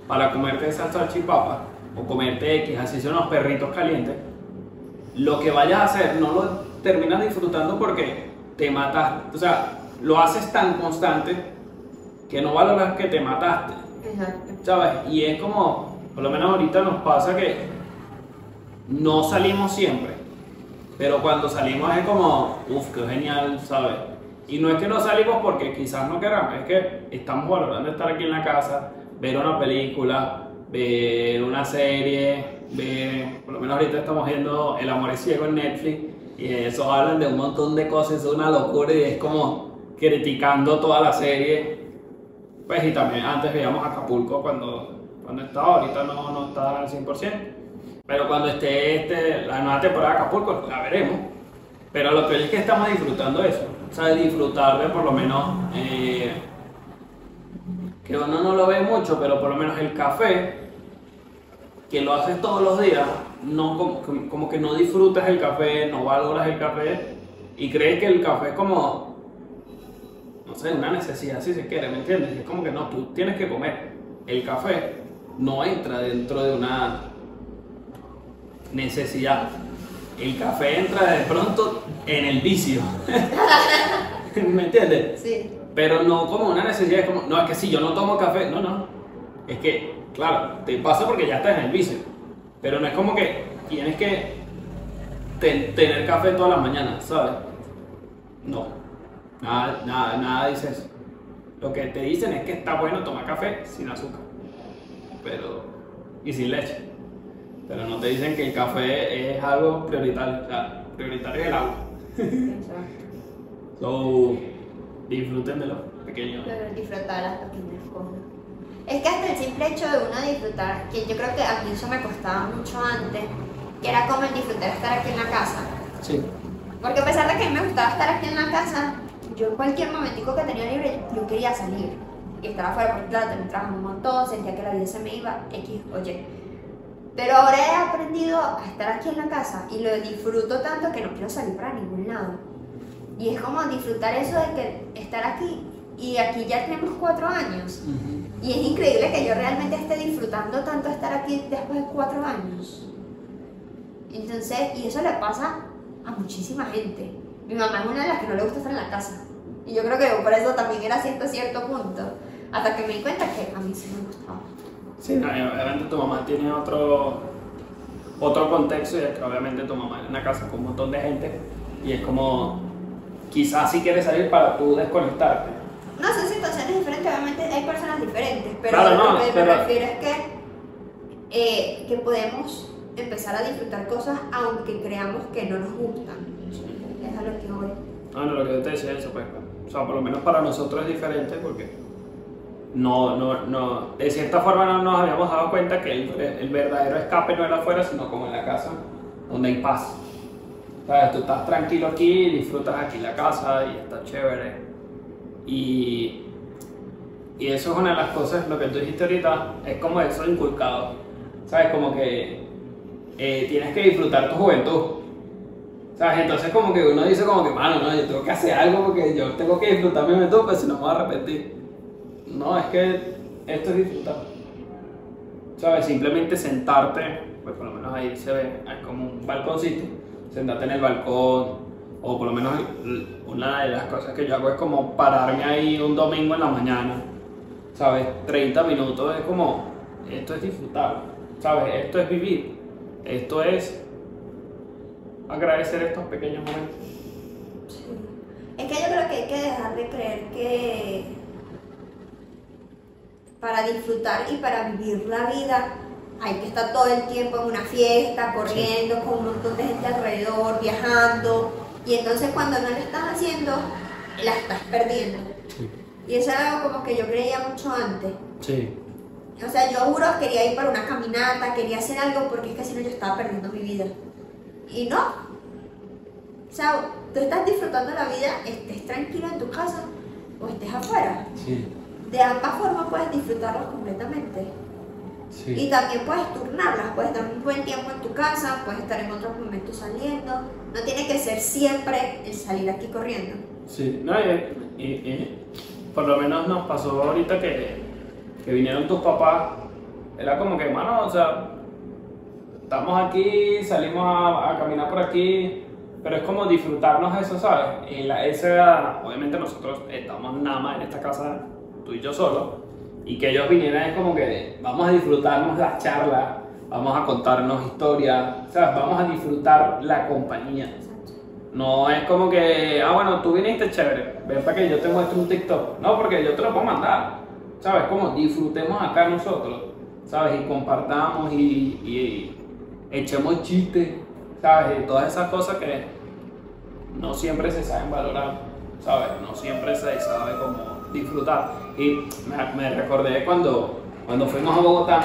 para comerte esas salchipapas o comerte X, así son los perritos calientes. Lo que vayas a hacer no lo terminas disfrutando porque te mataste. O sea, lo haces tan constante que no valoras que te mataste. Exacto. ¿sabes? Y es como, por lo menos ahorita nos pasa que no salimos siempre, pero cuando salimos es como, uff, qué genial, ¿sabes? Y no es que no salimos porque quizás no queramos, es que estamos valorando estar aquí en la casa, ver una película, ver una serie, ver, por lo menos ahorita estamos viendo El amor es ciego en Netflix, y eso hablan de un montón de cosas, es una locura y es como criticando toda la serie. Pues y también antes veíamos Acapulco cuando, cuando estaba, ahorita no, no está al 100%. Pero cuando esté este, la nueva temporada de Acapulco, la veremos. Pero lo que es que estamos disfrutando eso. O sea, disfrutar de por lo menos, eh, que uno no lo ve mucho, pero por lo menos el café, que lo haces todos los días, no, como, como que no disfrutas el café, no valoras el café y crees que el café es como no sé, una necesidad si se quiere, ¿me entiendes? Es como que no, tú tienes que comer. El café no entra dentro de una necesidad. El café entra de pronto en el vicio. ¿Me entiendes? Sí. Pero no como una necesidad, es como, no, es que si yo no tomo café, no, no. Es que, claro, te pasa porque ya estás en el vicio. Pero no es como que tienes que ten- tener café todas las mañanas, ¿sabes? No. Nada, nada, nada dice eso. Lo que te dicen es que está bueno tomar café sin azúcar. Pero. y sin leche. Pero no te dicen que el café es algo prioritario. O sea, prioritario es el agua. So, disfruten de los pequeños. Pero disfrutar las pequeñas cosas. Es que hasta el simple hecho de uno disfrutar, que yo creo que a mí eso me costaba mucho antes, que era como el disfrutar estar aquí en la casa. Sí. Porque a pesar de que a mí me gustaba estar aquí en la casa, yo en cualquier momentico que tenía libre, yo quería salir. Y estar afuera porque claro, también trabajaba un montón, sentía que la vida se me iba, X o Y. Pero ahora he aprendido a estar aquí en la casa y lo disfruto tanto que no quiero salir para ningún lado. Y es como disfrutar eso de que estar aquí. Y aquí ya tenemos cuatro años. Y es increíble que yo realmente esté disfrutando tanto estar aquí después de cuatro años. Entonces, y eso le pasa a muchísima gente. Mi mamá es una de las que no le gusta estar en la casa. Y yo creo que por eso también era así hasta cierto punto. Hasta que me di cuenta que a mí sí me gustaba. Sí, no, obviamente tu mamá tiene otro, otro contexto y es que obviamente tu mamá es una casa con un montón de gente y es como, quizás si quieres salir para tú desconectarte. No, son situaciones diferentes, obviamente hay personas diferentes, pero Claro, no, lo que pero- me refiero es que, eh, que podemos empezar a disfrutar cosas aunque creamos que no nos gustan. Es a lo que voy. No, no, lo que yo te decía es eso, pues, o sea, por lo menos para nosotros es diferente porque no, no, no, de cierta forma no nos habíamos dado cuenta que el, el verdadero escape no era afuera, sino como en la casa, donde hay paz. ¿Sabes? Tú estás tranquilo aquí, disfrutas aquí la casa y está chévere. Y, y eso es una de las cosas, lo que tú dijiste ahorita, es como eso inculcado. ¿Sabes? Como que eh, tienes que disfrutar tu juventud. ¿Sabes? Entonces como que uno dice como que, mano, no, yo tengo que hacer algo porque yo tengo que disfrutar mi juventud, pues si no me voy a arrepentir. No, es que esto es disfrutar. ¿Sabes? Simplemente sentarte, pues por lo menos ahí se ve, hay como un balconcito, sentarte en el balcón, o por lo menos una de las cosas que yo hago es como pararme ahí un domingo en la mañana, ¿sabes? 30 minutos es como, esto es disfrutar, ¿sabes? Esto es vivir, esto es agradecer estos pequeños momentos. Es que yo creo que hay que dejar de creer que para disfrutar y para vivir la vida hay que estar todo el tiempo en una fiesta, corriendo con un montón de gente alrededor, viajando. Y entonces cuando no lo estás haciendo, la estás perdiendo. Y eso era algo como que yo creía mucho antes. Sí. O sea, yo juro que quería ir para una caminata, quería hacer algo porque es que si no yo estaba perdiendo mi vida. Y no. O sea, tú estás disfrutando la vida, estés tranquilo en tu casa o estés afuera. Sí. De ambas formas puedes disfrutarlas completamente. Y también puedes turnarlas, puedes estar un buen tiempo en tu casa, puedes estar en otros momentos saliendo. No tiene que ser siempre el salir aquí corriendo. Sí, no, y, y- y por lo menos nos pasó ahorita que, que vinieron tus papás. Era como que, mano, o sea, estamos aquí, salimos a, caminar por aquí, pero es como disfrutarnos eso, ¿sabes? Y la, esa, obviamente nosotros estamos nada más en esta casa, tú y yo solo, y que ellos vinieran es como que vamos a disfrutarnos la charla, vamos a contarnos historias, ¿sabes? Vamos a disfrutar la compañía. No es como que, ah, bueno, tú viniste chévere, ven para que yo te muestre un TikTok. No, porque yo te lo puedo mandar. ¿Sabes? Como disfrutemos acá nosotros, ¿sabes? Y compartamos y, y echemos chistes, ¿sabes? Y todas esas cosas que no siempre se saben valorar, ¿sabes? No siempre se sabe cómo disfrutar. Y me, recordé cuando, cuando fuimos a Bogotá,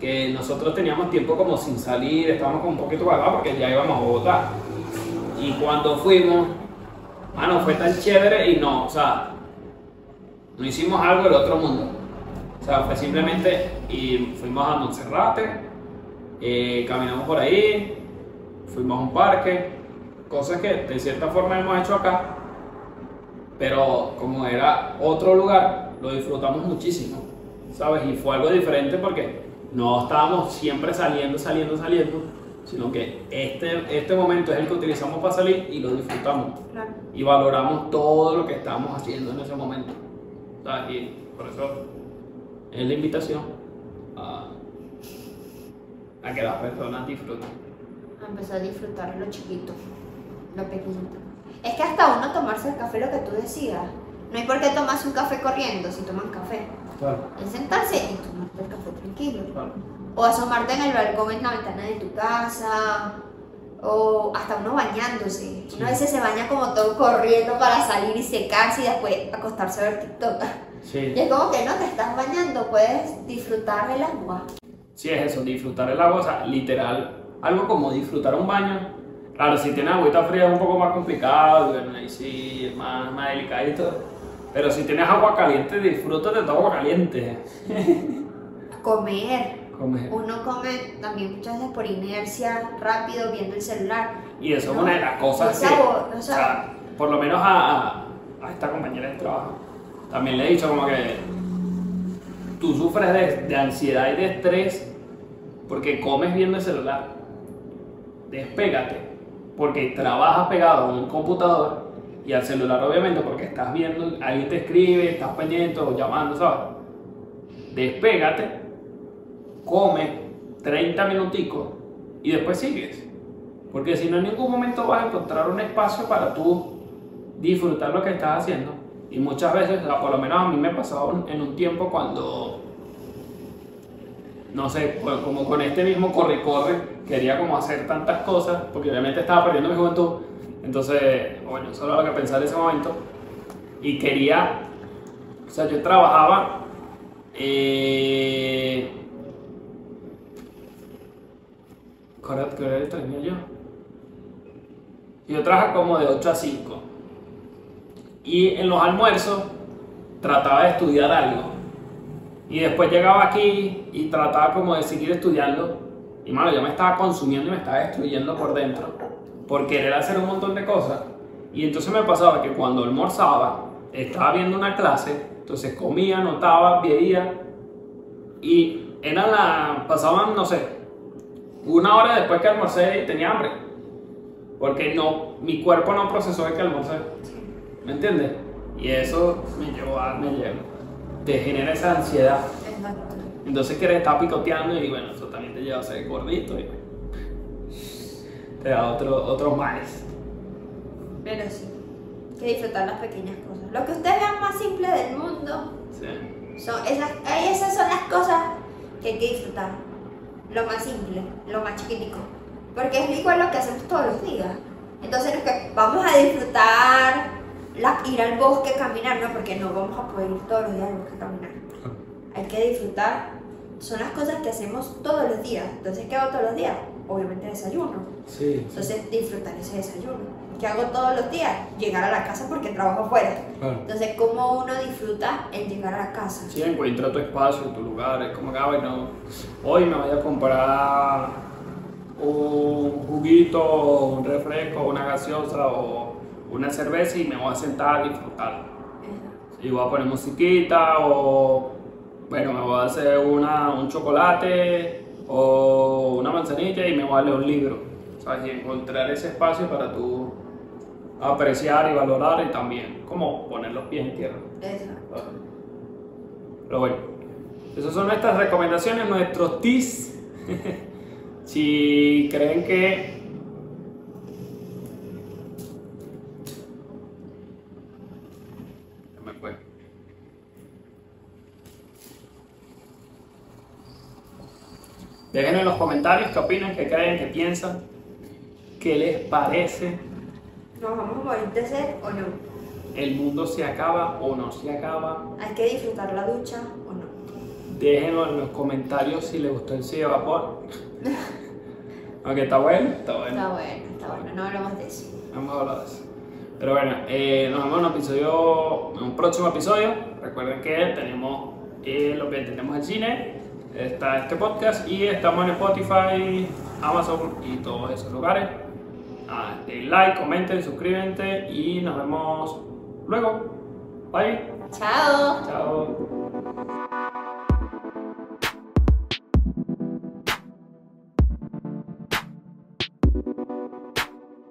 que nosotros teníamos tiempo como sin salir, estábamos como un poquito guardados porque ya íbamos a Bogotá. Y cuando fuimos, mano, fue tan chévere y no, o sea, no hicimos algo del otro mundo. O sea, fue simplemente, y fuimos a Monserrate, eh, caminamos por ahí, fuimos a un parque, cosas que de cierta forma hemos hecho acá, pero como era otro lugar, lo disfrutamos muchísimo, ¿sabes? Y fue algo diferente porque no estábamos siempre saliendo, saliendo, saliendo, sino que este, este momento es el que utilizamos para salir y lo disfrutamos. Claro. Y valoramos todo lo que estamos haciendo en ese momento. ¿sabes? Y por eso es la invitación a, a que las personas disfruten. A empezar a disfrutar lo chiquito, lo pequeñito. Es que hasta uno tomarse el café, lo que tú decías. No hay por qué tomarse un café corriendo si toman café. Claro. Es sentarse y tomarte el café tranquilo. claro. O asomarte en el balcón en la ventana de tu casa. O hasta uno bañándose. Uno a veces se baña como todo corriendo para salir y secarse y después acostarse a ver TikTok. Sí. Y es como que no te estás bañando, puedes disfrutar del agua. Sí, es eso, disfrutar el agua, o sea, literal, algo como disfrutar un baño. Claro, si tienes agüita fría es un poco más complicado, bueno, ahí sí es más, más delicadito. Pero si tienes agua caliente, disfrútate de tu agua caliente. Comer. Uno come también muchas veces por inercia, rápido, viendo el celular. Y eso es una de las cosas que, sabor, o o sea- sea, por lo menos a, a- a esta compañera de trabajo, también le he dicho como que tú sufres de, de ansiedad y de estrés porque comes viendo el celular. Despégate, porque trabajas pegado a un computador y al celular obviamente porque estás viendo, alguien te escribe, estás pendiente o llamando, ¿sabes? Despégate, come 30 minuticos y después sigues. Porque si no en ningún momento vas a encontrar un espacio para tú disfrutar lo que estás haciendo. Y muchas veces, por lo menos a mí me pasaba un- en un tiempo cuando, no sé, como con este mismo corre-corre, quería como hacer tantas cosas, porque obviamente estaba perdiendo mi juventud. Entonces, bueno, solo lo que pensar en ese momento. Y quería, o sea, yo trabajaba eh, ¿Qué hora, qué hora tenía yo? Yo trabajo como de 8 a 5. Y en los almuerzos trataba de estudiar algo. Y después llegaba aquí y trataba como de seguir estudiando. Y mano, yo me estaba consumiendo y me estaba destruyendo por dentro. Por querer hacer un montón de cosas. Y entonces me pasaba que cuando almorzaba, estaba viendo una clase, entonces comía, notaba, veía. Y eran la. pasaban, no sé, una hora después que almorcé tenía hambre. Porque no, mi cuerpo no procesó de que almorcé. ¿Me entiendes? Y eso me llevó a. me llevó. Te genera esa ansiedad. Exacto. Entonces quieres estar picoteando y bueno, eso también te lleva a ser gordito y te da otro, otros males. Pero sí, que disfrutar las pequeñas cosas. Lo que ustedes vean más simple del mundo, Sí. son esas, esas son las cosas que hay que disfrutar. Lo más simple, lo más chiquitico. Porque es igual lo que hacemos todos los días. Entonces es que vamos a disfrutar la- ir al bosque, caminar, no, porque no vamos a poder ir todos los días al bosque a caminar. Hay que disfrutar. Son las cosas que hacemos todos los días. Entonces, ¿qué hago todos los días? Obviamente desayuno. Sí. Entonces, disfrutar ese desayuno. ¿Qué hago todos los días? Llegar a la casa porque trabajo afuera. Claro. Entonces, ¿cómo uno disfruta el llegar a la casa? Sí, encuentra tu espacio, tu lugar, es como que, ah, bueno, hoy me voy a comprar un juguito, un refresco, una gaseosa o una cerveza y me voy a sentar a disfrutar. Y voy a poner musiquita o, bueno, me voy a hacer una, un chocolate o una manzanilla y me voy a leer un libro. ¿Sabes? Y encontrar ese espacio para tú apreciar y valorar y también como poner los pies en tierra. Exacto. Pero bueno, esas son nuestras recomendaciones, nuestros tips. si creen que me fue. Dejen en los comentarios qué opinan, qué creen, qué piensan, qué les parece, ¿Nos vamos a morir de sed o no? el mundo se acaba o no se acaba. ¿Hay que disfrutar la ducha o no? Déjenlo en los comentarios si les gustó el sí de vapor. Aunque está bueno, está bueno. Está bueno, está bueno, no hablamos de eso. Vamos a hablar de eso. Pero bueno, eh, nos vemos en un episodio, en un próximo episodio. Recuerden que tenemos eh, lo que tenemos en cine, está este podcast y estamos en Spotify, Amazon y todos esos lugares. Ah, den like, comenten, suscríbete y nos vemos luego. Bye. Chao. Chao.